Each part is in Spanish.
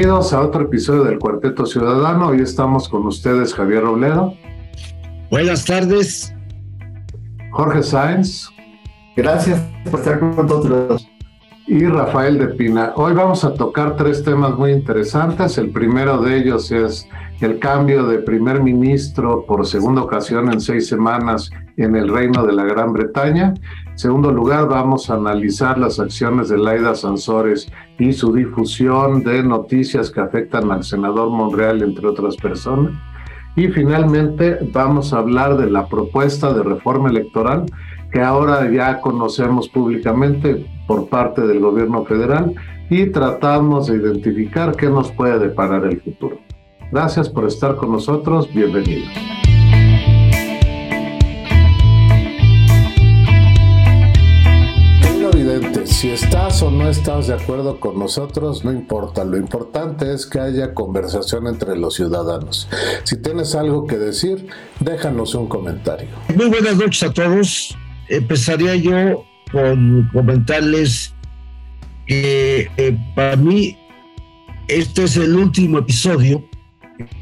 Bienvenidos a otro episodio del Cuarteto Ciudadano. Hoy estamos con ustedes Javier Robledo. Buenas tardes. Jorge Sáenz. Gracias por estar con nosotros. Y Rafael de Pina. Hoy vamos a tocar tres temas muy interesantes. El primero de ellos es el cambio de primer ministro por segunda ocasión en seis semanas en el Reino de la Gran Bretaña. En segundo lugar, vamos a analizar las acciones de Laida Sansores y su difusión de noticias que afectan al senador Monreal, entre otras personas. Y finalmente vamos a hablar de la propuesta de reforma electoral que ahora ya conocemos públicamente por parte del gobierno federal y tratamos de identificar qué nos puede deparar el futuro. Gracias por estar con nosotros, bienvenidos. Evidente, si estás o no estás de acuerdo con nosotros, no importa. Lo importante es que haya conversación entre los ciudadanos. Si tienes algo que decir, déjanos un comentario. Muy buenas noches a todos. Empezaría yo con comentarles que eh, para mí este es el último episodio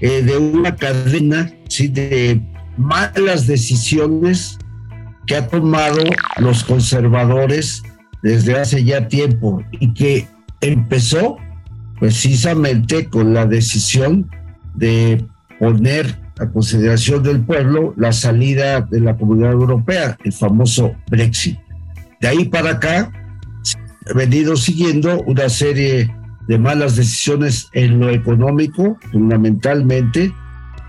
eh, de una cadena ¿sí? de malas decisiones que ha tomado los conservadores desde hace ya tiempo y que empezó precisamente con la decisión de poner a consideración del pueblo la salida de la comunidad europea, el famoso Brexit. De ahí para acá, he venido siguiendo una serie de malas decisiones en lo económico, fundamentalmente,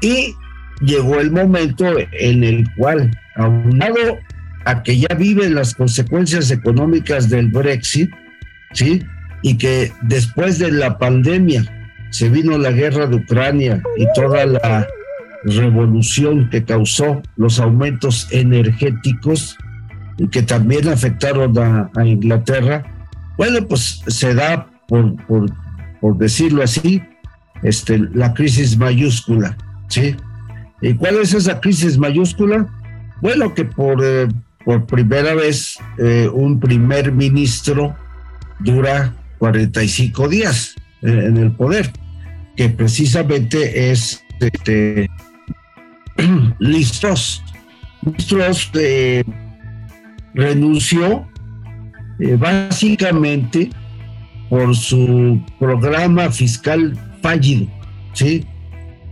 y llegó el momento en el cual, aunado a que ya viven las consecuencias económicas del Brexit, ¿sí? Y que después de la pandemia se vino la guerra de Ucrania y toda la revolución que causó los aumentos energéticos que también afectaron a, a Inglaterra, bueno, pues se da por, por, decirlo así, este, la crisis mayúscula, ¿sí? ¿Y cuál es esa crisis mayúscula? Bueno, que por, eh, por primera vez eh, un primer ministro dura 45 días eh, en el poder, que precisamente es este. Listos renunció básicamente por su programa fiscal fallido, ¿sí?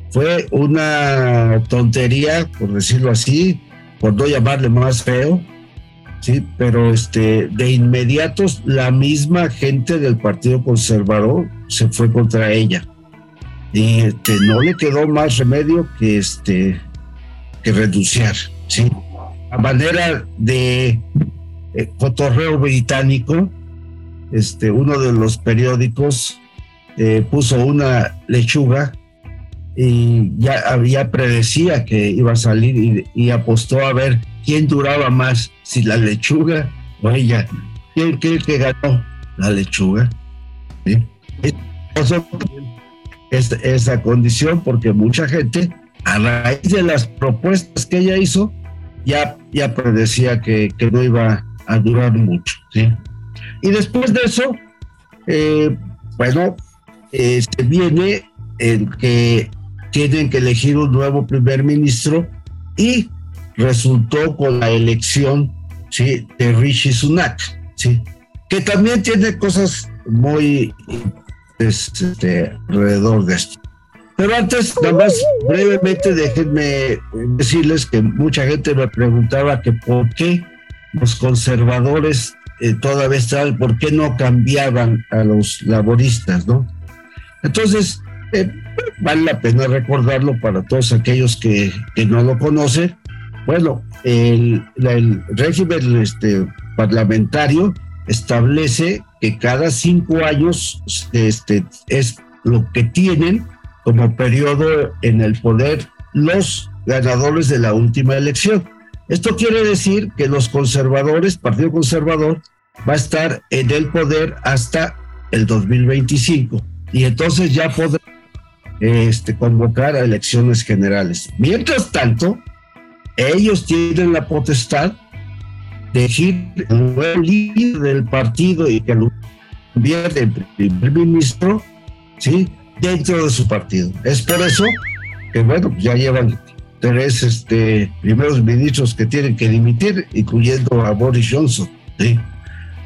Fue una tontería, por decirlo así, por no llamarle más feo, sí, pero este, de inmediato la misma gente del Partido Conservador se fue contra ella. Y este, no le quedó más remedio que, este, que renunciar, ¿sí? A manera de eh, cotorreo británico, este, uno de los periódicos eh, puso una lechuga y ya había predecía que iba a salir y, apostó a ver quién duraba más, si la lechuga o ella. ¿Quién cree que ganó? La lechuga. ¿Sí? esa condición porque mucha gente, a raíz de las propuestas que ella hizo, ya, ya predecía que, que no iba a durar mucho. ¿sí? Y después de eso, eh, bueno, se este, viene el que tienen que elegir un nuevo primer ministro y resultó con la elección ¿sí? de Rishi Sunak, ¿sí? que también tiene cosas muy este, alrededor de esto. Pero antes, nada más brevemente, déjenme decirles que mucha gente me preguntaba que por qué los conservadores eh, todavía está por qué no cambiaban a los laboristas, ¿no? Entonces, eh, vale la pena recordarlo para todos aquellos que, no lo conocen. Bueno, el, régimen este, parlamentario establece que cada cinco años este, es lo que tienen como periodo en el poder los ganadores de la última elección. Esto quiere decir que los conservadores, Partido Conservador, va a estar en el poder hasta el 2025 y entonces ya podrá este, convocar a elecciones generales. Mientras tanto, ellos tienen la potestad de elegir el nuevo líder del partido y que lo convierte en primer ministro, ¿sí? dentro de su partido. Es por eso que, bueno, ya llevan tres este, primeros ministros que tienen que dimitir, incluyendo a Boris Johnson. ¿sí?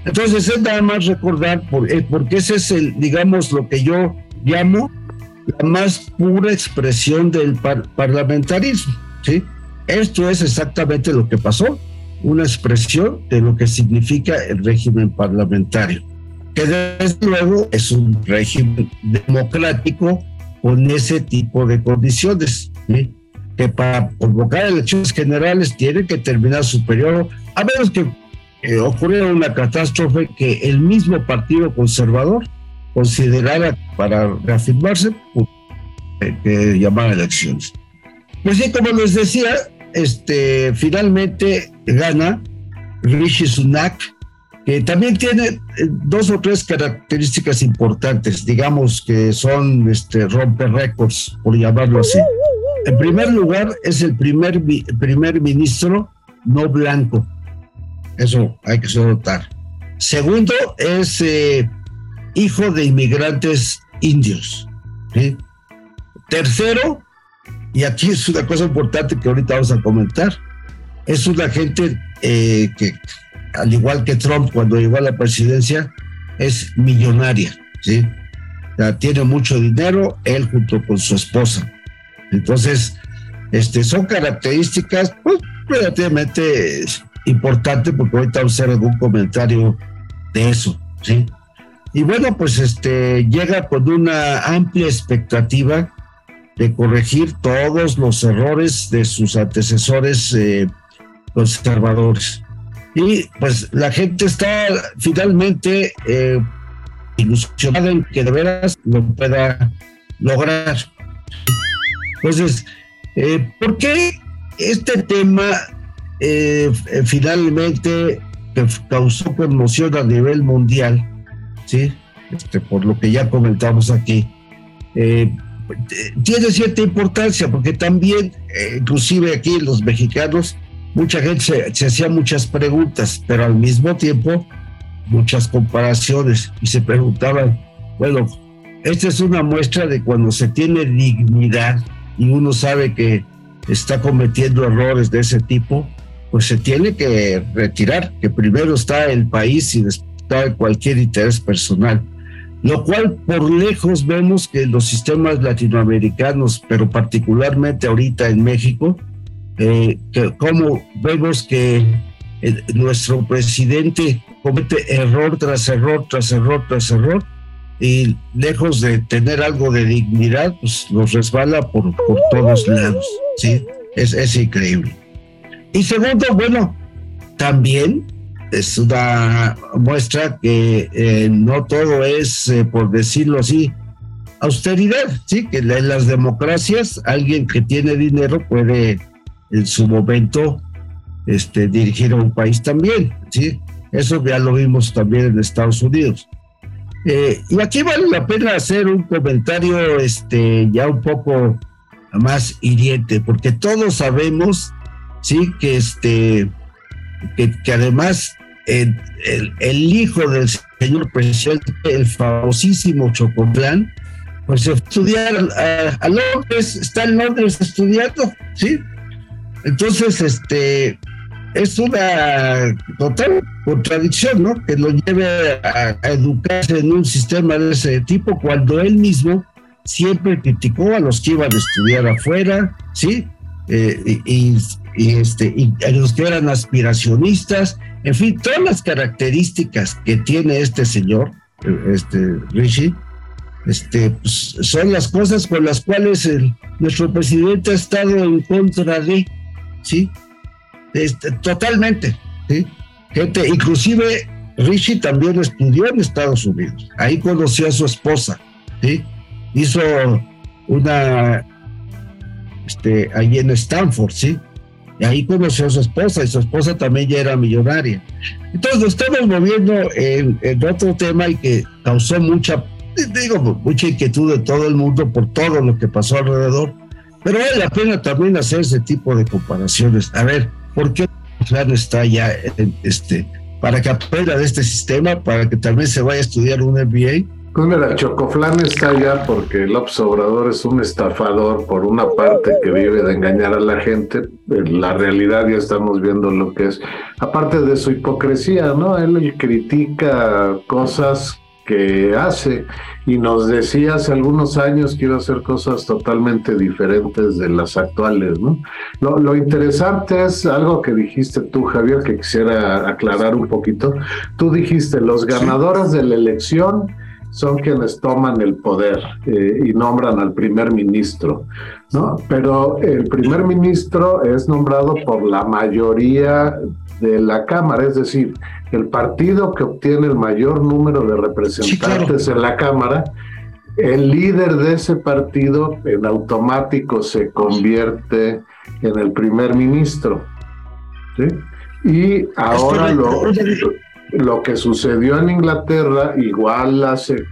Entonces es nada más recordar, por, eh, porque ese es el, digamos, lo que yo llamo la más pura expresión del parlamentarismo. ¿sí? Esto es exactamente lo que pasó, una expresión de lo que significa el régimen parlamentario, que desde luego es un régimen democrático con ese tipo de condiciones, que para convocar elecciones generales tiene que terminar su periodo, a menos que eh, ocurriera una catástrofe que el mismo Partido Conservador considerara para reafirmarse pues, que llamar elecciones. Pues sí, como les decía, este, finalmente gana Rishi Sunak, que también tiene eh, dos o tres características importantes, digamos que son este, romper récords, por llamarlo así. En primer lugar, es el primer, primer ministro no blanco. Eso hay que notar. Segundo, es eh, hijo de inmigrantes indios. Tercero, y aquí es una cosa importante que ahorita vamos a comentar, es una gente eh, que, al igual que Trump cuando llegó a la presidencia, es millonaria, ¿sí? tiene mucho dinero, él junto con su esposa. Entonces, este, son características pues, relativamente importantes, porque ahorita vamos a hacer algún comentario de eso, ¿sí? Y bueno, pues este llega con una amplia expectativa de corregir todos los errores de sus antecesores eh, conservadores. Y pues la gente está finalmente eh, ilusionada en que de veras lo pueda lograr. Entonces, eh, ¿por qué este tema finalmente causó conmoción a nivel mundial? ¿sí? Este, por lo que ya comentamos aquí, eh, tiene cierta importancia porque también, eh, inclusive aquí los mexicanos, mucha gente se, hacía muchas preguntas, pero al mismo tiempo muchas comparaciones y se preguntaban, bueno, esta es una muestra de cuando se tiene dignidad y uno sabe que está cometiendo errores de ese tipo, pues se tiene que retirar, que primero está el país y después cualquier interés personal, lo cual por lejos vemos que los sistemas latinoamericanos, pero particularmente ahorita en México, eh, que como vemos que eh, nuestro presidente comete error tras error, tras error, tras error, y lejos de tener algo de dignidad, pues nos resbala por, por todos lados, ¿sí? Es, es increíble. Y segundo, bueno, también es una muestra que eh, no todo es, eh, por decirlo así, austeridad, sí, que en las democracias alguien que tiene dinero puede en su momento este, dirigir a un país también, sí, eso ya lo vimos también en Estados Unidos. Eh, y aquí vale la pena hacer un comentario este, ya un poco más hiriente, porque todos sabemos, sí, que este, que, además el, hijo del señor presidente, el famosísimo Chocomplán, pues fue a estudiar a, Londres, está en Londres estudiando, ¿sí? Entonces, este, es una total contradicción, ¿no? Que lo lleve a, educarse en un sistema de ese tipo cuando él mismo siempre criticó a los que iban a estudiar afuera, ¿sí? Eh, y, este, y a los que eran aspiracionistas en fin, todas las características que tiene este señor, este Rishi, este, pues, son las cosas con las cuales nuestro presidente ha estado en contra de, ¿sí? Este, totalmente, ¿sí? Gente, inclusive Rishi también estudió en Estados Unidos, ahí conoció a su esposa, ¿sí? Hizo una, este, ahí en Stanford, ¿sí? Y ahí conoció a su esposa y su esposa también ya era millonaria. Entonces nos estamos moviendo en, otro tema y que causó mucha, digo, mucha inquietud de todo el mundo por todo lo que pasó alrededor. Pero vale la pena también hacer ese tipo de comparaciones. A ver, ¿por qué plan está ya este, para que aprenda de este sistema, para que vez se vaya a estudiar un MBA Pues mira, chocoflán está allá porque el Obrador es un estafador por una parte que vive de engañar a la gente. En la realidad ya estamos viendo lo que es. Aparte de su hipocresía, ¿no? Él critica cosas que hace y nos decía hace algunos años que iba a hacer cosas totalmente diferentes de las actuales, ¿no? Lo, lo, interesante es algo que dijiste tú, Javier, que quisiera aclarar un poquito. Tú dijiste, los ganadores de la elección son quienes toman el poder eh, y nombran al primer ministro, ¿no? Pero el primer ministro es nombrado por la mayoría de la Cámara, es decir, el partido que obtiene el mayor número de representantes en la Cámara, el líder de ese partido en automático se convierte en el primer ministro. ¿sí? Y ahora lo, lo que sucedió en Inglaterra, igual hace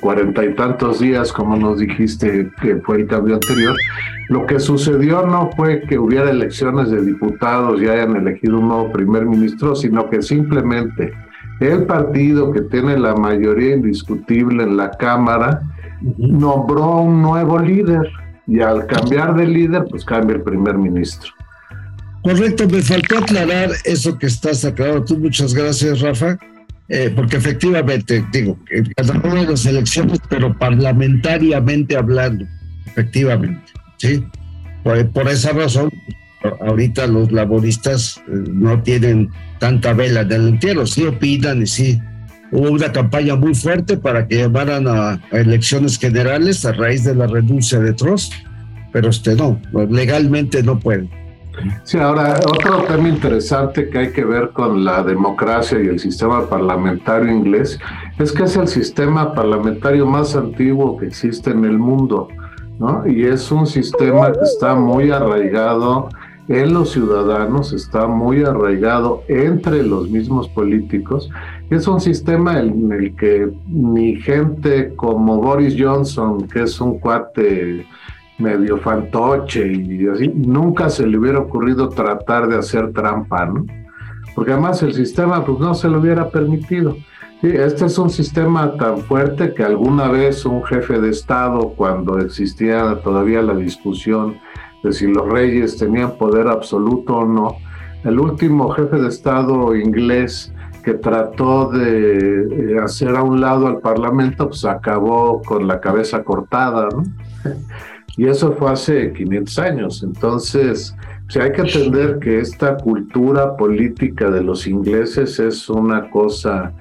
cuarenta y tantos días, como nos dijiste que fue el cambio anterior, lo que sucedió no fue que hubiera elecciones de diputados y hayan elegido un nuevo primer ministro, sino que simplemente el partido que tiene la mayoría indiscutible en la Cámara nombró un nuevo líder y al cambiar de líder, pues cambia el primer ministro. Correcto, me faltó aclarar eso que estás aclarando. Tú, muchas gracias, Rafa. Eh, porque efectivamente, digo, una de las elecciones, pero parlamentariamente hablando, efectivamente, ¿sí? Por, esa razón, ahorita los laboristas eh, no tienen tanta vela en el entierro, sí opinan y sí. Hubo una campaña muy fuerte para que llevaran a, a elecciones generales a raíz de la renuncia de Trost, pero este no, legalmente no pueden. Sí, ahora otro tema interesante que hay que ver con la democracia y el sistema parlamentario inglés es que es el sistema parlamentario más antiguo que existe en el mundo, ¿no? Y es un sistema que está muy arraigado en los ciudadanos, está muy arraigado entre los mismos políticos. Es un sistema en el que ni gente como Boris Johnson, que es un cuate medio fantoche y así, nunca se le hubiera ocurrido tratar de hacer trampa, ¿no? Porque además el sistema pues no se lo hubiera permitido. este es un sistema tan fuerte que alguna vez un jefe de Estado, cuando existía todavía la discusión de si los reyes tenían poder absoluto o no, el último jefe de Estado inglés que trató de hacer a un lado al Parlamento, pues acabó con la cabeza cortada, ¿no? Y eso fue hace 500 años. Entonces, hay que entender que esta cultura política de los ingleses es una cosa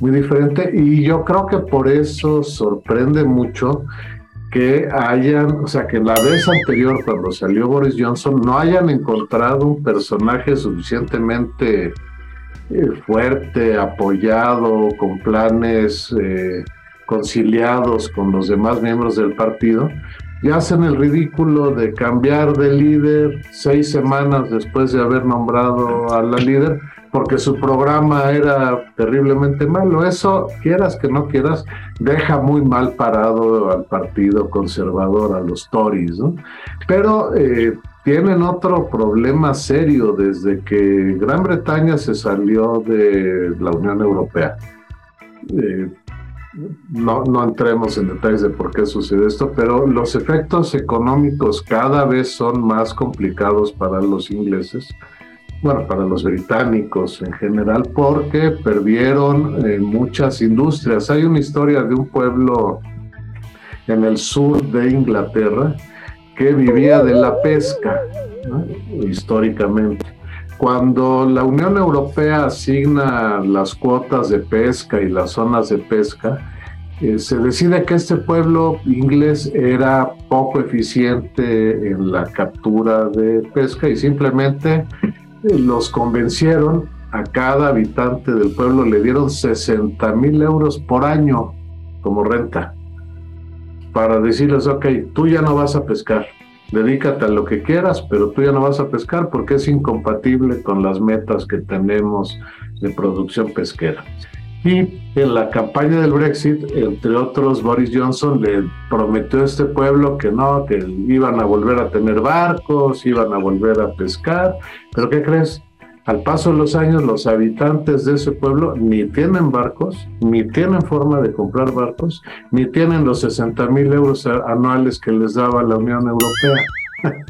muy diferente y yo creo que por eso sorprende mucho que hayan, o sea, que la vez anterior cuando salió Boris Johnson no hayan encontrado un personaje suficientemente eh, fuerte, apoyado, con planes eh, conciliados con los demás miembros del partido, y hacen el ridículo de cambiar de líder seis semanas después de haber nombrado a la líder porque su programa era terriblemente malo. Eso, quieras que no quieras, deja muy mal parado al partido conservador, a los Tories, ¿no? Pero eh, tienen otro problema serio desde que Gran Bretaña se salió de la Unión Europea. Eh, no, no entremos en detalles de por qué sucede esto, pero los efectos económicos cada vez son más complicados para los ingleses, bueno, para los británicos en general, porque perdieron eh, muchas industrias. Hay una historia de un pueblo en el sur de Inglaterra que vivía de la pesca, históricamente cuando la Unión Europea asigna las cuotas de pesca y las zonas de pesca, eh, se decide que este pueblo inglés era poco eficiente en la captura de pesca y simplemente eh, los convencieron. A cada habitante del pueblo le dieron 60 mil euros por año como renta para decirles, ok, tú ya no vas a pescar, dedícate a lo que quieras, pero tú ya no vas a pescar porque es incompatible con las metas que tenemos de producción pesquera. Y en la campaña del Brexit, entre otros, Boris Johnson le prometió a este pueblo que no, que iban a volver a tener barcos, iban a volver a pescar, pero ¿qué crees? Al paso de los años, los habitantes de ese pueblo ni tienen barcos, ni tienen forma de comprar barcos, ni tienen los 60 mil euros anuales que les daba la Unión Europea.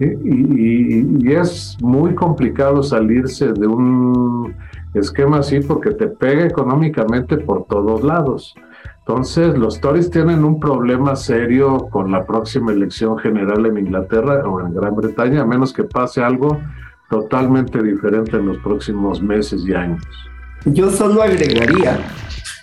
y, es muy complicado salirse de un esquema así porque te pega económicamente por todos lados. Entonces, los Tories tienen un problema serio con la próxima elección general en Inglaterra o en Gran Bretaña, a menos que pase algo totalmente diferente en los próximos meses y años. Yo solo agregaría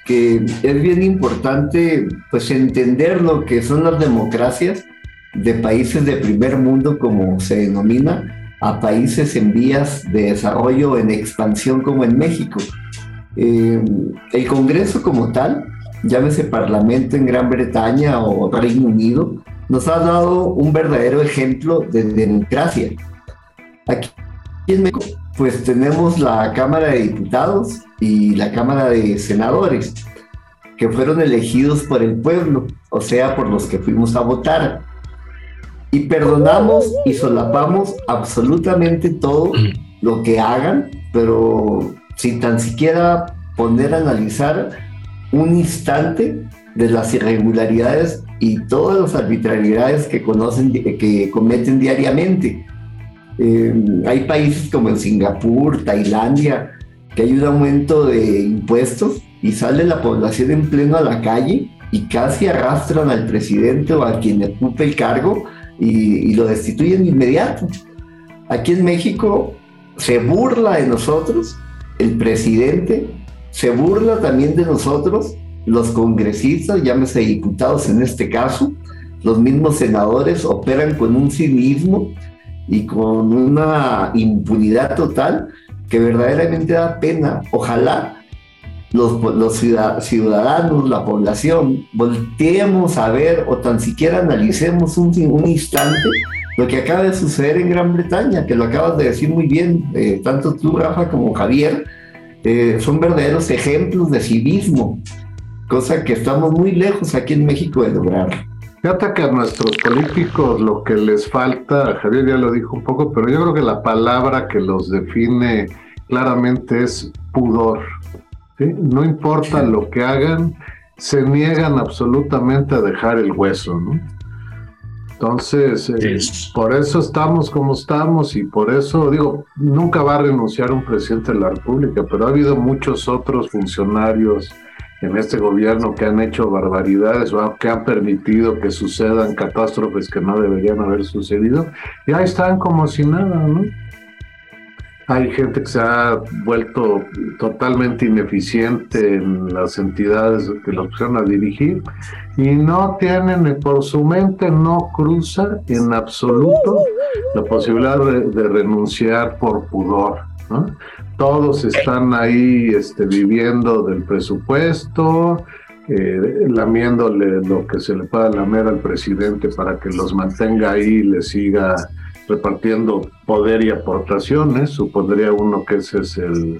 que es bien importante pues entender lo que son las democracias de países de primer mundo como se denomina a países en vías de desarrollo en expansión como en México. Eh, el Congreso como tal, llámese Parlamento en Gran Bretaña o Reino Unido, nos ha dado un verdadero ejemplo de democracia. Aquí en México, pues tenemos la Cámara de Diputados y la Cámara de Senadores, que fueron elegidos por el pueblo, o sea, por los que fuimos a votar. Y perdonamos y solapamos absolutamente todo lo que hagan, pero sin tan siquiera poner a analizar un instante de las irregularidades y todas las arbitrariedades que, conocen, que cometen diariamente. Eh, hay países como en Singapur, Tailandia, que hay un aumento de impuestos y sale la población en pleno a la calle y casi arrastran al presidente o a quien ocupe el cargo y, y lo destituyen de inmediato. Aquí en México se burla de nosotros el presidente, se burla también de nosotros los congresistas, llámese diputados en este caso, los mismos senadores operan con un cinismo y con una impunidad total que verdaderamente da pena. Ojalá los, ciudadanos, la población, volteemos a ver o tan siquiera analicemos un, un instante lo que acaba de suceder en Gran Bretaña, que lo acabas de decir muy bien, eh, tanto tú, Rafa, como Javier, eh, son verdaderos ejemplos de civismo, cosa que estamos muy lejos aquí en México de lograr. Fíjate que a nuestros políticos lo que les falta, Javier ya lo dijo un poco, pero yo creo que la palabra que los define claramente es pudor. No importa lo que hagan, se niegan absolutamente a dejar el hueso, ¿no? Entonces, eh, por eso estamos como estamos y por eso digo, nunca va a renunciar un presidente de la República, pero ha habido muchos otros funcionarios en este gobierno que han hecho barbaridades o que han permitido que sucedan catástrofes que no deberían haber sucedido, y ahí están como si nada, ¿no? Hay gente que se ha vuelto totalmente ineficiente en las entidades que los pusieron a dirigir y no tienen, por su mente no cruza en absoluto la posibilidad de, renunciar por pudor. ¿no? Todos están ahí este, viviendo del presupuesto, eh, lamiéndole lo que se le pueda lamer al presidente para que los mantenga ahí y le siga repartiendo poder y aportaciones. Supondría uno que ese es el,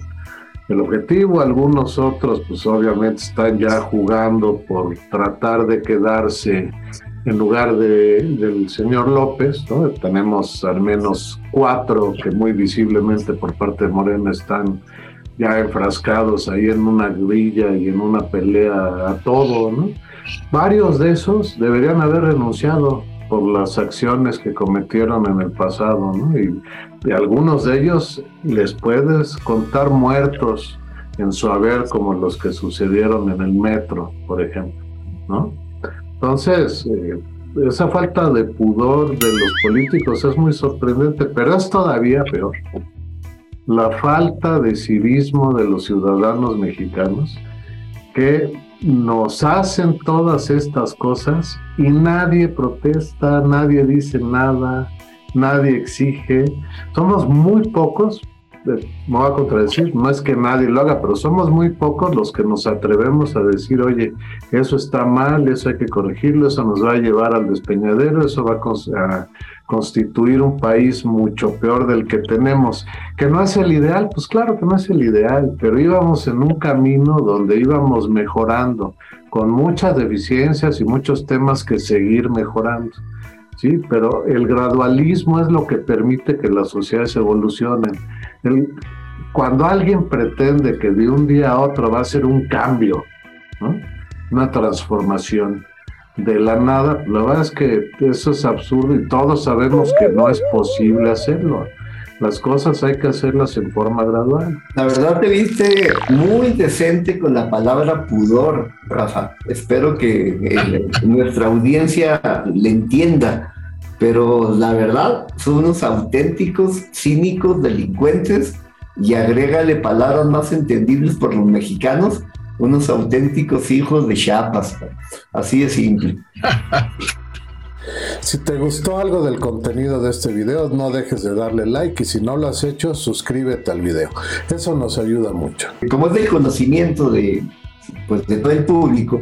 el objetivo. Algunos otros, pues obviamente están ya jugando por tratar de quedarse en lugar de, del señor López, ¿no? tenemos al menos cuatro que muy visiblemente por parte de Morena están ya enfrascados ahí en una grilla y en una pelea a todo, ¿no? Varios de esos deberían haber renunciado por las acciones que cometieron en el pasado, ¿no? Y algunos de ellos les puedes contar muertos en su haber como los que sucedieron en el metro, por ejemplo, ¿no? Entonces, eh, esa falta de pudor de los políticos es muy sorprendente, pero es todavía peor. La falta de civismo de los ciudadanos mexicanos que nos hacen todas estas cosas y nadie protesta, nadie dice nada, nadie exige. Somos muy pocos, me voy a contradecir, no es que nadie lo haga, pero somos muy pocos los que nos atrevemos a decir, oye, eso está mal, eso hay que corregirlo, eso nos va a llevar al despeñadero, eso va a, constituir un país mucho peor del que tenemos. Que no es el ideal, pues claro que no es el ideal, pero íbamos en un camino donde íbamos mejorando, con muchas deficiencias y muchos temas que seguir mejorando. ¿sí? Pero el gradualismo es lo que permite que las sociedades evolucionen. Cuando alguien pretende que de un día a otro va a ser un cambio, una transformación, de la nada, la verdad es que eso es absurdo y todos sabemos que no es posible hacerlo. Las cosas hay que hacerlas en forma gradual. La verdad te viste muy decente con la palabra pudor, Rafa. Espero que eh, nuestra audiencia le entienda. Pero la verdad, son unos auténticos, cínicos, delincuentes y agrégale palabras más entendibles por los mexicanos unos auténticos hijos de Chiapas. Así de simple. Si te gustó algo del contenido de este video, no dejes de darle like y si no lo has hecho, suscríbete al video. Eso nos ayuda mucho. Como es del conocimiento de, pues, de todo el público,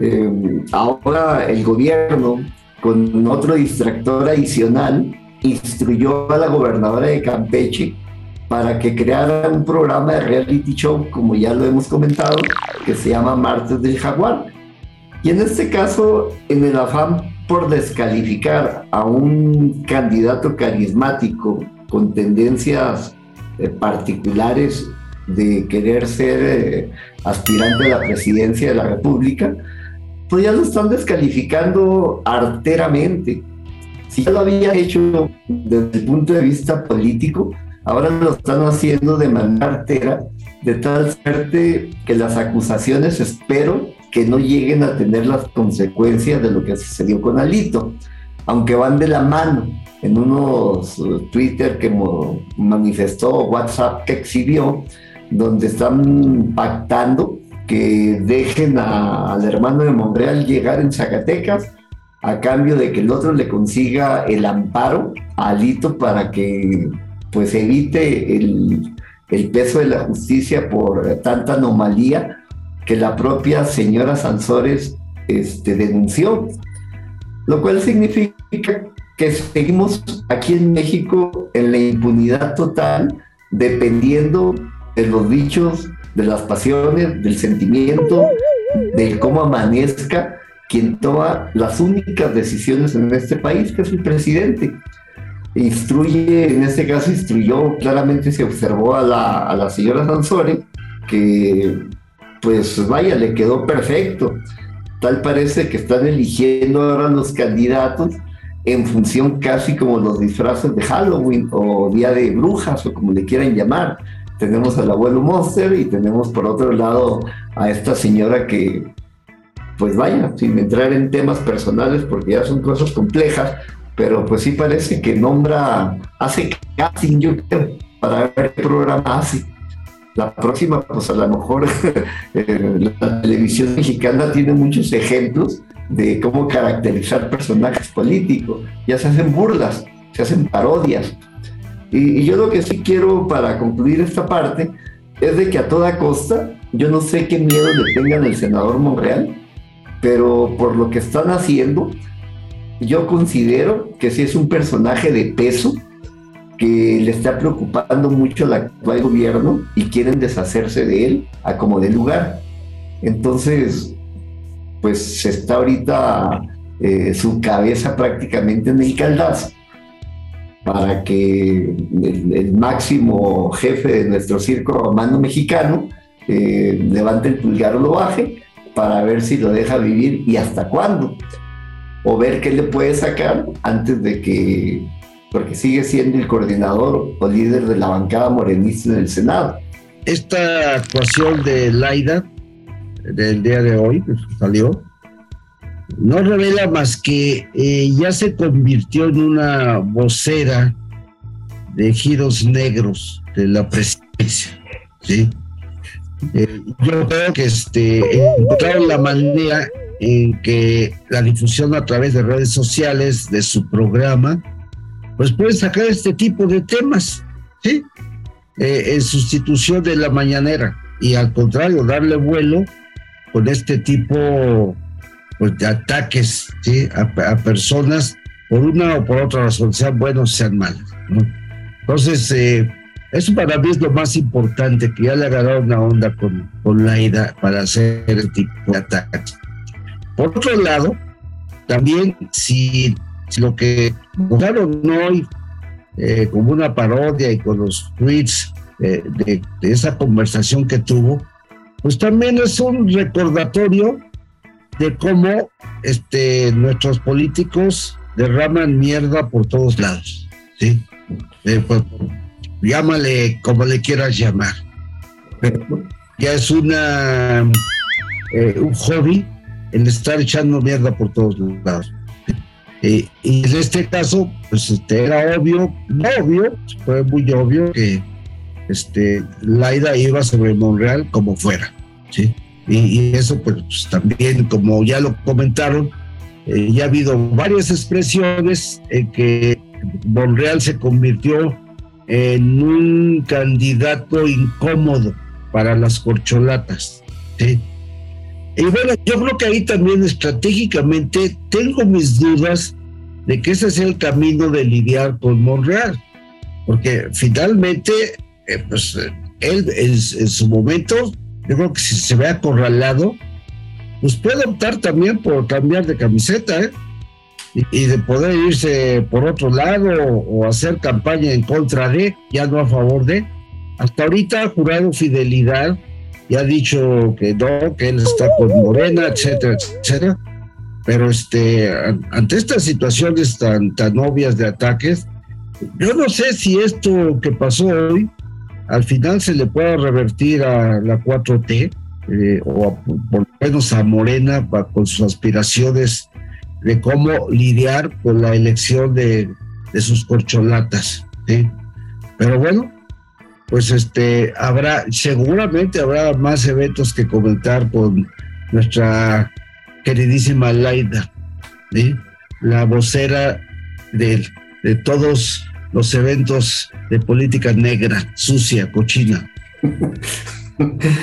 eh, ahora el gobierno, con otro distractor adicional, instruyó a la gobernadora de Campeche para que creara un programa de reality show, como ya lo hemos comentado, que se llama Martes del Jaguar. Y en este caso, en el afán por descalificar a un candidato carismático con tendencias eh, particulares de querer ser eh, aspirante a la presidencia de la República, pues ya lo están descalificando arteramente. Si ya lo había hecho desde el punto de vista político, Ahora lo están haciendo de manera artera, de tal suerte que las acusaciones espero que no lleguen a tener las consecuencias de lo que sucedió con Alito, aunque van de la mano en unos uh, Twitter que manifestó, WhatsApp que exhibió, donde están pactando que dejen al hermano de Montreal llegar en Zacatecas a cambio de que el otro le consiga el amparo a Alito para que pues evite el, peso de la justicia por tanta anomalía que la propia señora Sansores este, denunció, lo cual significa que seguimos aquí en México en la impunidad total, dependiendo de los dichos, de las pasiones, del sentimiento, de cómo amanezca quien toma las únicas decisiones en este país, que es el presidente instruye, en este caso instruyó, claramente se observó a la, a la señora Sansore, que pues vaya, le quedó perfecto. Tal parece que están eligiendo ahora los candidatos en función casi como los disfraces de Halloween o Día de Brujas o como le quieran llamar. Tenemos al abuelo Monster y tenemos por otro lado a esta señora que, pues vaya, sin entrar en temas personales porque ya son cosas complejas, pero pues sí parece que nombra, hace casting, yo creo, para ver qué programa hace. La próxima, pues a lo mejor eh, la televisión mexicana tiene muchos ejemplos de cómo caracterizar personajes políticos. Ya se hacen burlas, se hacen parodias. Y, yo lo que sí quiero para concluir esta parte es de que a toda costa, yo no sé qué miedo le tengan el senador Monreal, pero por lo que están haciendo, yo considero que sí es un personaje de peso que le está preocupando mucho al actual gobierno y quieren deshacerse de él a como de lugar. Entonces, pues se está ahorita eh, su cabeza prácticamente en el caldazo para que el, máximo jefe de nuestro circo romano mexicano eh, levante el pulgar o lo baje para ver si lo deja vivir y hasta cuándo o ver qué le puede sacar antes de que, porque sigue siendo el coordinador o líder de la bancada morenista en el Senado. Esta actuación de Laida del día de hoy, que salió, no revela más que eh, ya se convirtió en una vocera de giros negros de la presidencia. ¿sí? Eh, yo creo que este, encontraron la manera en que la difusión a través de redes sociales de su programa, pues puede sacar este tipo de temas. Eh, en sustitución de la mañanera y al contrario, darle vuelo con este tipo pues, ataques ¿sí? a, personas por una o por otra razón, sean buenos, sean malos. Entonces, eh, eso para mí es lo más importante, que ya le agarrado una onda con, con la ida para hacer el tipo de ataques. Por otro lado, también si lo que mostraron hoy eh, como una parodia y con los tweets de, de, esa conversación que tuvo, pues también es un recordatorio de cómo este, nuestros políticos derraman mierda por todos lados, ¿sí? Eh, pues, llámale como le quieras llamar. ya es una eh, un hobby el estar echando mierda por todos lados. y en este caso, pues este, era obvio, no obvio, fue muy obvio que este, Laida iba sobre Monreal como fuera, ¿sí? Y, eso pues también, como ya lo comentaron, eh, ya ha habido varias expresiones en que Monreal se convirtió en un candidato incómodo para las corcholatas. Y bueno, yo creo que ahí también estratégicamente tengo mis dudas de que ese es el camino de lidiar con Monreal, porque finalmente, eh, pues él en, su momento, yo creo que si se ve acorralado, pues puede optar también por cambiar de camiseta, ¿eh? y, de poder irse por otro lado o, hacer campaña en contra de, ya no a favor de. Hasta ahorita ha jurado fidelidad y ha dicho que no, que él está con Morena, etcétera, etcétera. Pero este, ante estas situaciones tan, tan obvias de ataques, yo no sé si esto que pasó hoy al final se le pueda revertir a la 4T eh, o por lo menos a Morena con sus aspiraciones de cómo lidiar con la elección de, sus corcholatas. ¿sí? Pero bueno, pues este habrá, seguramente habrá más eventos que comentar con nuestra queridísima Laida, ¿sí? la vocera de, de todos los eventos de política negra, sucia, cochina.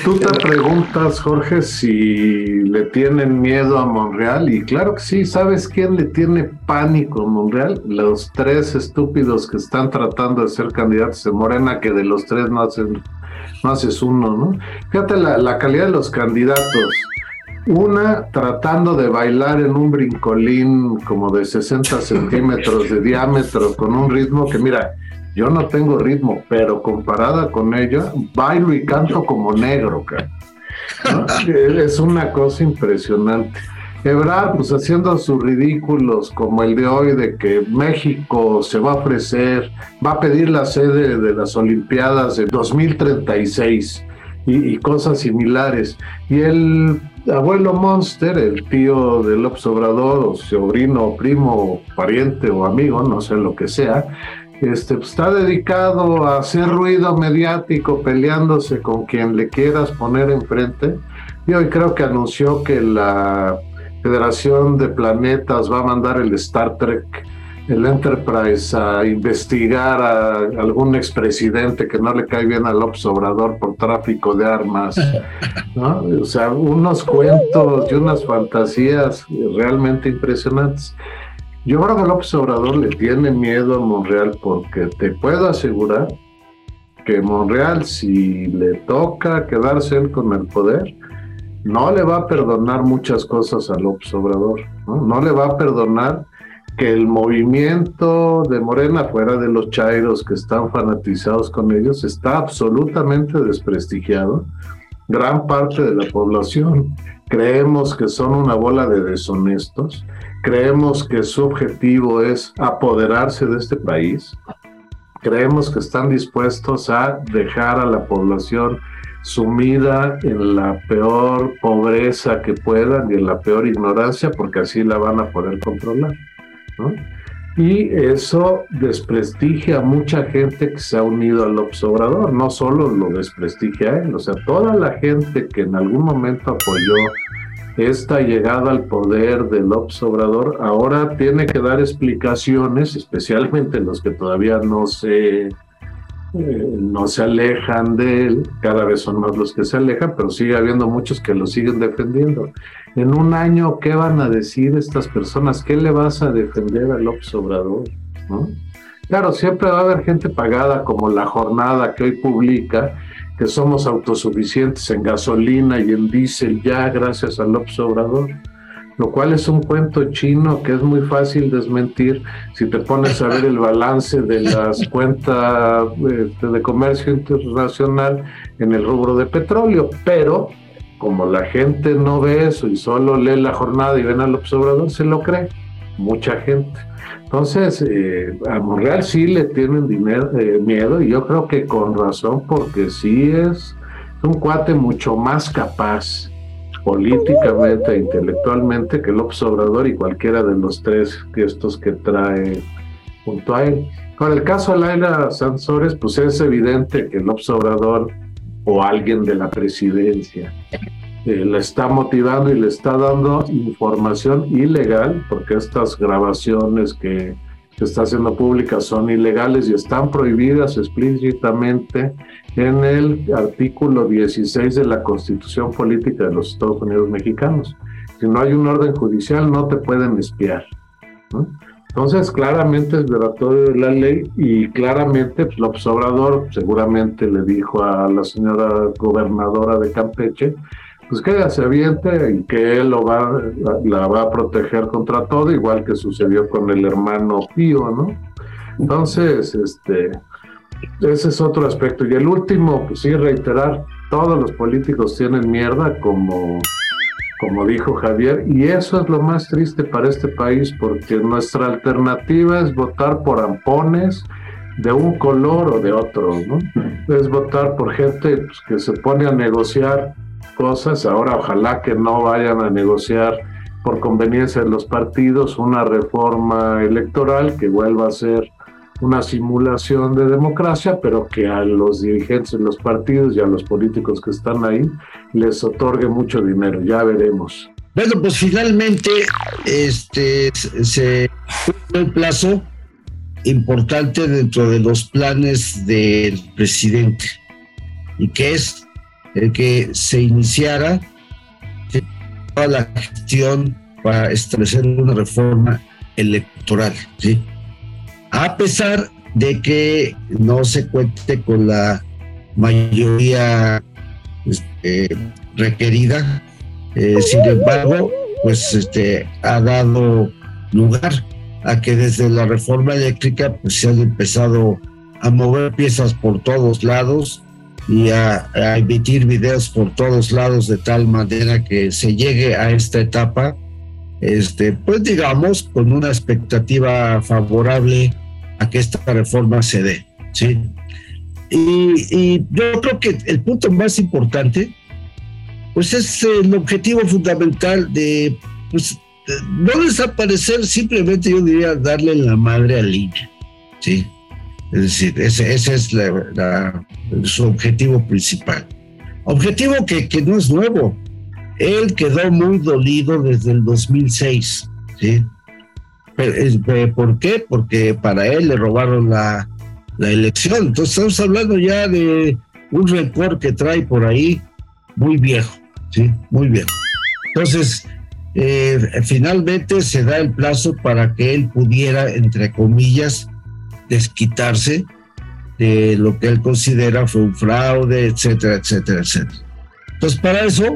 Tú te preguntas, Jorge, si le tienen miedo a Monreal, y claro que sí, ¿sabes quién le tiene pánico a Monreal? Los tres estúpidos que están tratando de ser candidatos de Morena, que de los tres no, hacen, no haces uno, ¿no? Fíjate la, la calidad de los candidatos. Una tratando de bailar en un brincolín como de 60 centímetros de diámetro con un ritmo que, mira, yo no tengo ritmo, pero comparada con ella, bailo y canto como negro, Es una cosa impresionante. Ebrard, pues haciendo sus ridículos como el de hoy de que México se va a ofrecer, va a pedir la sede de las Olimpiadas de 2036 y, y cosas similares. Y el abuelo Monster, el tío del Obrador, o sobrino, primo, pariente o amigo, no sé lo que sea, este, pues, está dedicado a hacer ruido mediático peleándose con quien le quieras poner enfrente. Y hoy creo que anunció que la Federación de Planetas va a mandar el Star Trek, el Enterprise, a investigar a algún expresidente que no le cae bien al López Obrador por tráfico de armas. O sea, unos cuentos y unas fantasías realmente impresionantes. Yo creo que López Obrador le tiene miedo a Monreal porque te puedo asegurar que Monreal, si le toca quedarse él con el poder, no le va a perdonar muchas cosas a López Obrador. ¿no? no le va a perdonar que el movimiento de Morena, fuera de los chairos que están fanatizados con ellos, está absolutamente desprestigiado. Gran parte de la población creemos que son una bola de deshonestos Creemos que su objetivo es apoderarse de este país. Creemos que están dispuestos a dejar a la población sumida en la peor pobreza que puedan y en la peor ignorancia, porque así la van a poder controlar. Y eso desprestigia a mucha gente que se ha unido al observador, no solo lo desprestigia a él, o sea, toda la gente que en algún momento apoyó esta llegada al poder del López Obrador ahora tiene que dar explicaciones, especialmente los que todavía no se, eh, no se alejan de él, cada vez son más los que se alejan, pero sigue habiendo muchos que lo siguen defendiendo. En un año, ¿qué van a decir estas personas? ¿Qué le vas a defender al López Obrador? Claro, siempre va a haber gente pagada como la jornada que hoy publica, que somos autosuficientes en gasolina y en diésel ya gracias al López Obrador. Lo cual es un cuento chino que es muy fácil desmentir. Si te pones a ver el balance de las cuentas este, de comercio internacional en el rubro de petróleo, pero como la gente no ve eso y solo lee la jornada y ven al observador, se lo cree, mucha gente. Entonces, eh, a Monreal sí le tienen dinero, eh, miedo y yo creo que con razón, porque sí es un cuate mucho más capaz políticamente e intelectualmente que el Obrador y cualquiera de los tres estos que trae junto a él. Con el caso de Laila Sansores, pues es evidente que el Obrador o alguien de la presidencia eh, le está motivando y le está dando información ilegal, porque estas grabaciones que se está haciendo públicas son ilegales y están prohibidas explícitamente en el artículo 16 de la Constitución Política de los Estados Unidos Mexicanos. Si no hay un orden judicial, no te pueden espiar. Entonces, claramente es violatorio de la ley y claramente pues, López Obrador seguramente le dijo a la señora gobernadora de Campeche, pues que se aviente y que él lo va, la va a proteger contra todo, igual que sucedió con el hermano Pío, ¿no? Entonces, este, ese es otro aspecto. Y el último, pues sí, reiterar, todos los políticos tienen mierda, como, como dijo Javier, y eso es lo más triste para este país, porque nuestra alternativa es votar por ampones de un color o de otro, ¿no? Es votar por gente pues, que se pone a negociar cosas. Ahora, ojalá que no vayan a negociar por conveniencia de los partidos una reforma electoral que vuelva a ser una simulación de democracia, pero que a los dirigentes de los partidos y a los políticos que están ahí les otorgue mucho dinero. Ya veremos. Bueno, pues finalmente este, se puso un plazo importante dentro de los planes del presidente y que es el que se iniciara toda la gestión para establecer una reforma electoral. a pesar de que no se cuente con la mayoría este, requerida. Eh, sin embargo, pues este, ha dado lugar a que desde la reforma eléctrica pues, se han empezado a mover piezas por todos lados y a, a, emitir videos por todos lados de tal manera que se llegue a esta etapa, este, pues digamos, con una expectativa favorable que esta reforma se dé. ¿sí? Y, yo creo que el punto más importante, pues es el objetivo fundamental de, pues, no desaparecer, simplemente yo diría darle la madre al INE. ¿sí? Es decir, ese es la, su objetivo principal. Objetivo que, que no es nuevo. Él quedó muy dolido desde el 2006. ¿sí? Eh, ¿Por qué? Porque para él le robaron la, la elección. Entonces estamos hablando ya de un rencor que trae por ahí muy viejo, ¿sí? Muy viejo. Entonces, eh, finalmente se da el plazo para que él pudiera, entre comillas, desquitarse de lo que él considera fue un fraude, etcétera, etcétera, etcétera. Entonces, para eso,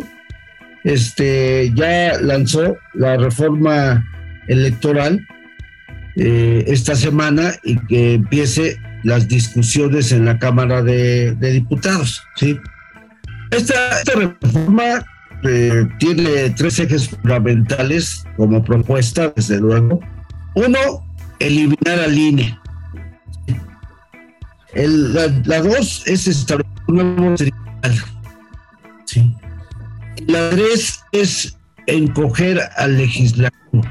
este, ya lanzó la reforma electoral eh, esta semana y que empiece las discusiones en la Cámara de, Diputados. ¿sí? Esta, reforma eh, tiene tres ejes fundamentales como propuesta, desde luego. Uno, eliminar al INE. La, dos es establecer un nuevo tribunal. ¿sí? La tres es encoger al legislativo.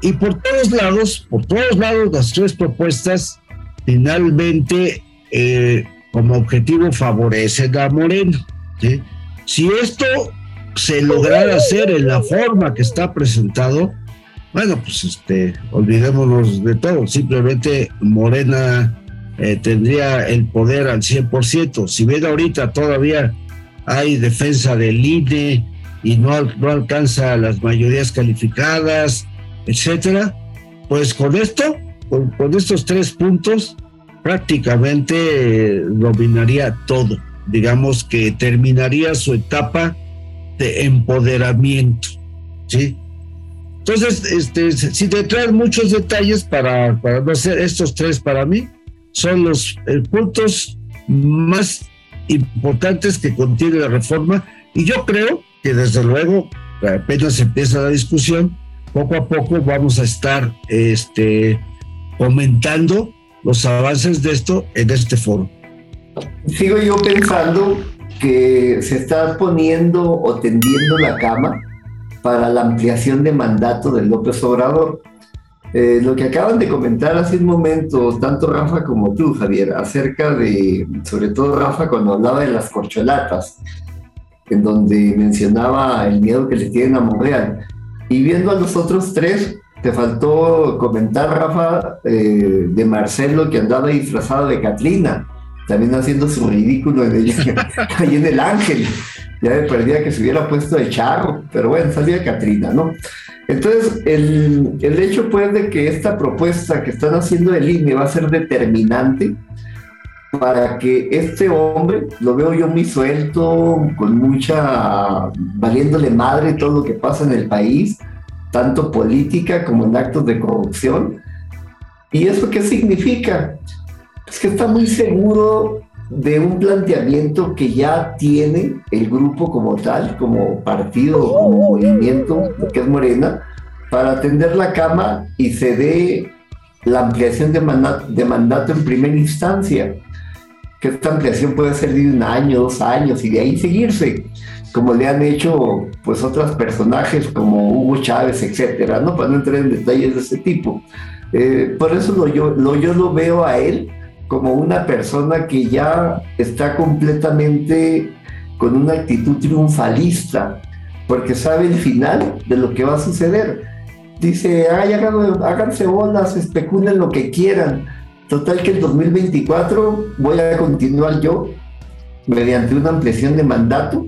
Y por todos lados, por todos lados, las tres propuestas finalmente eh, como objetivo favorecen a Moreno. Si esto se lograra hacer en la forma que está presentado, bueno, pues este, olvidémonos de todo. Simplemente Morena eh, tendría el poder al 100%. Si bien ahorita todavía hay defensa del INE y no, no alcanza las mayorías calificadas, etcétera, pues con esto, con, estos tres puntos, prácticamente eh, dominaría todo. Digamos que terminaría su etapa de empoderamiento. ¿sí? Entonces, este, si te muchos detalles para, para no hacer estos tres para mí, son los eh, puntos más importantes que contiene la reforma y yo creo que desde luego apenas empieza la discusión, poco a poco vamos a estar este, comentando los avances de esto en este foro. Sigo yo pensando que se está poniendo o tendiendo la cama para la ampliación de mandato de López Obrador. Eh, lo que acaban de comentar hace un momento, tanto Rafa como tú, Javier, acerca de, sobre todo Rafa, cuando hablaba de las corcholatas, en donde mencionaba el miedo que le tienen a Monreal. Y viendo a los otros tres, te faltó comentar, Rafa, eh, de Marcelo que andaba disfrazado de Catrina, también haciendo su ridículo en el, ahí en el ángel. Ya me perdía que se hubiera puesto de charro, pero bueno, salía Catrina, ¿no? Entonces, el, el hecho pues de que esta propuesta que están haciendo de INE va a ser determinante para que este hombre, lo veo yo muy suelto, con mucha, valiéndole madre todo lo que pasa en el país, tanto política como en actos de corrupción. ¿Y eso qué significa? Es que está muy seguro de un planteamiento que ya tiene el grupo como tal, como partido, como movimiento, que es Morena, para atender la cama y se dé la ampliación de mandato, de mandato en primera instancia que esta ampliación puede ser de un año, dos años y de ahí seguirse, como le han hecho pues otros personajes como Hugo Chávez, etcétera, ¿no? Para no entrar en detalles de ese tipo. Eh, por eso lo, yo, lo, yo lo veo a él como una persona que ya está completamente con una actitud triunfalista, porque sabe el final de lo que va a suceder. Dice, Ay, háganse bolas, especulen lo que quieran, Total que en 2024 voy a continuar yo mediante una ampliación de mandato,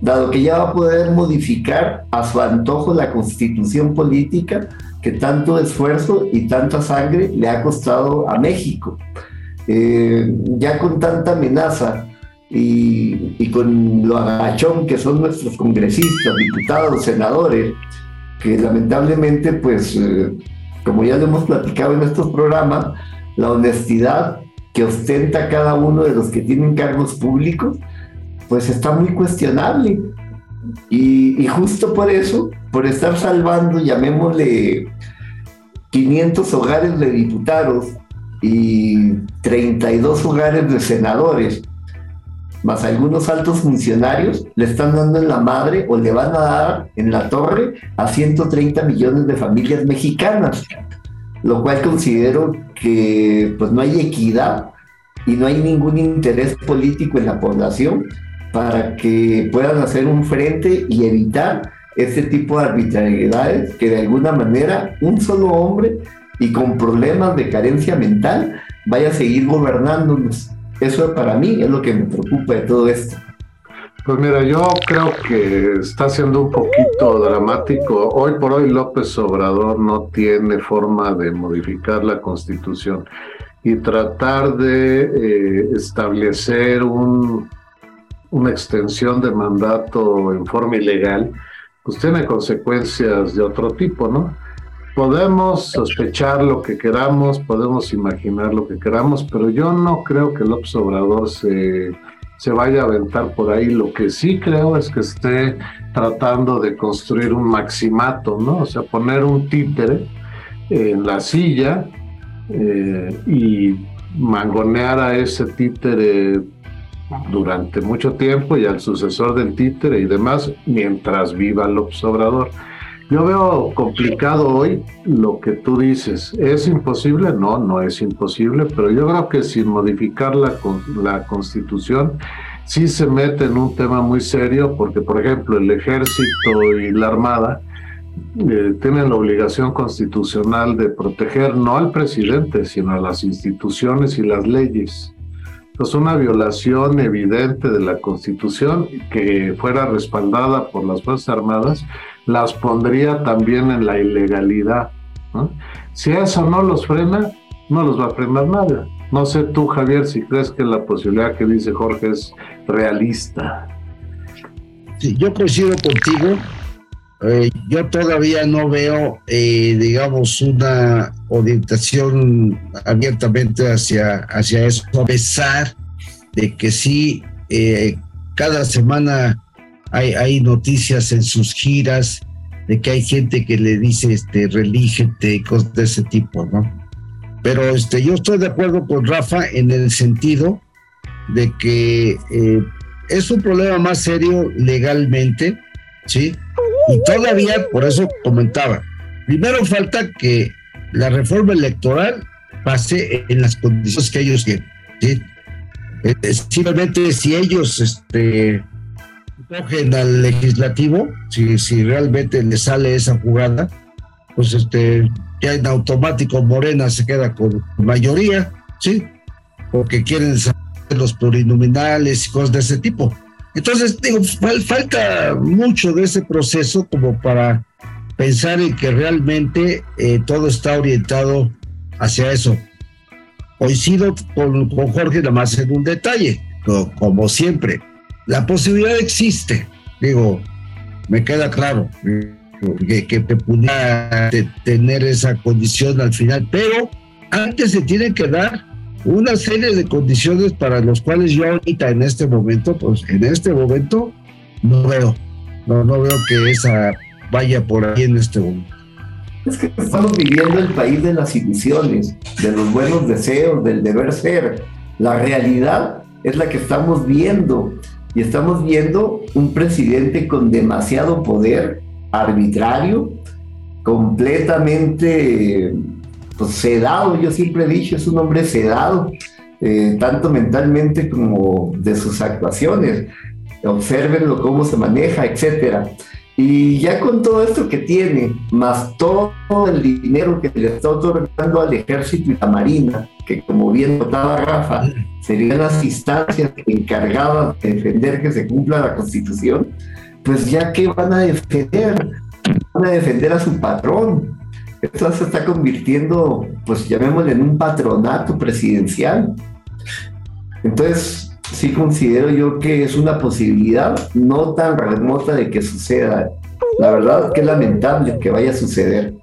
dado que ya va a poder modificar a su antojo la constitución política que tanto esfuerzo y tanta sangre le ha costado a México. Eh, ya con tanta amenaza y, con lo agachón que son nuestros congresistas, diputados, senadores, que lamentablemente, pues, eh, como ya lo hemos platicado en estos programas, la honestidad que ostenta cada uno de los que tienen cargos públicos, pues está muy cuestionable. Y, justo por eso, por estar salvando, llamémosle 500 hogares de diputados y 32 hogares de senadores, más algunos altos funcionarios, le están dando en la madre o le van a dar en la torre a 130 millones de familias mexicanas lo cual considero que pues no hay equidad y no hay ningún interés político en la población para que puedan hacer un frente y evitar ese tipo de arbitrariedades que de alguna manera un solo hombre y con problemas de carencia mental vaya a seguir gobernándonos. Eso para mí es lo que me preocupa de todo esto. Pues mira, yo creo que está siendo un poquito dramático. Hoy por hoy López Obrador no tiene forma de modificar la constitución y tratar de eh, establecer un, una extensión de mandato en forma ilegal, pues tiene consecuencias de otro tipo, ¿no? Podemos sospechar lo que queramos, podemos imaginar lo que queramos, pero yo no creo que López Obrador se se vaya a aventar por ahí. Lo que sí creo es que esté tratando de construir un maximato, ¿no? O sea, poner un títere en la silla eh, y mangonear a ese títere durante mucho tiempo y al sucesor del títere y demás mientras viva el observador. Yo veo complicado hoy lo que tú dices. ¿Es imposible? No, no es imposible, pero yo creo que sin modificar la, la constitución sí se mete en un tema muy serio porque, por ejemplo, el ejército y la armada eh, tienen la obligación constitucional de proteger no al presidente, sino a las instituciones y las leyes. Es una violación evidente de la Constitución que fuera respaldada por las Fuerzas Armadas, las pondría también en la ilegalidad. Si eso no los frena, no los va a frenar nada. No sé tú, Javier, si crees que la posibilidad que dice Jorge es realista. Yo coincido contigo eh, yo todavía no veo, eh, digamos, una orientación abiertamente hacia, hacia eso, a pesar de que sí, eh, cada semana hay, hay noticias en sus giras de que hay gente que le dice, este, relígete y cosas de ese tipo, ¿no? Pero este, yo estoy de acuerdo con Rafa en el sentido de que es un problema más serio legalmente, ¿sí? Y todavía, por eso comentaba, primero falta que la reforma electoral pase en las condiciones que ellos quieren. ¿sí? Eh, simplemente si ellos este, cogen al legislativo, si, si realmente le sale esa jugada, pues este, ya en automático Morena se queda con mayoría, ¿sí? Porque quieren saber los plurinominales y cosas de ese tipo. Entonces, digo, falta mucho de ese proceso como para pensar en que realmente eh, todo está orientado hacia eso. Coincido con, con Jorge nada más en un detalle, como, siempre. La posibilidad existe, digo, me queda claro que, que, pudiera tener esa condición al final, pero antes se tiene que dar una serie de condiciones para los cuales yo ahorita en este momento, pues en este momento no veo, no, no veo que esa vaya por ahí en este momento. Es que estamos viviendo el país de las ilusiones, de los buenos deseos, del deber ser. La realidad es la que estamos viendo y estamos viendo un presidente con demasiado poder arbitrario, completamente pues, sedado, yo siempre he dicho, es un hombre sedado, eh, tanto mentalmente como de sus actuaciones. Observenlo cómo se maneja, etcétera. Y ya con todo esto que tiene, más todo el dinero que le está otorgando al ejército y la marina, que como bien notaba Rafa, serían las instancias encargadas de defender que se cumpla la constitución, pues ya que van a defender, van a defender a su patrón, esto se está convirtiendo, pues llamémosle, en un patronato presidencial. Entonces, sí considero yo que es una posibilidad no tan remota de que suceda. La verdad que es lamentable que vaya a suceder.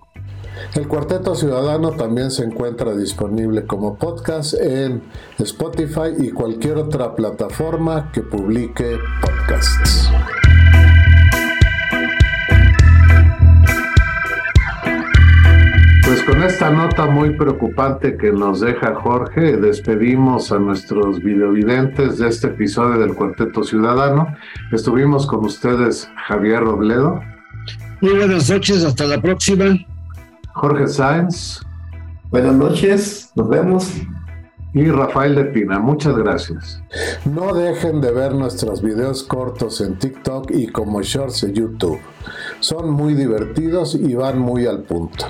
El Cuarteto Ciudadano también se encuentra disponible como podcast en Spotify y cualquier otra plataforma que publique podcasts. Con esta nota muy preocupante que nos deja Jorge, despedimos a nuestros videovidentes de este episodio del Cuarteto Ciudadano. Estuvimos con ustedes Javier Robledo. Muy buenas noches, hasta la próxima. Jorge Sáenz. Buenas noches, nos vemos. Y Rafael de Pina, muchas gracias. No dejen de ver nuestros videos cortos en TikTok y como shorts en YouTube. Son muy divertidos y van muy al punto.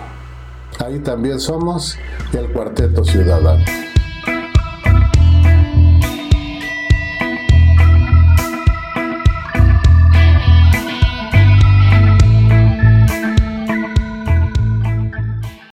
Ahí también somos el Cuarteto Ciudadano.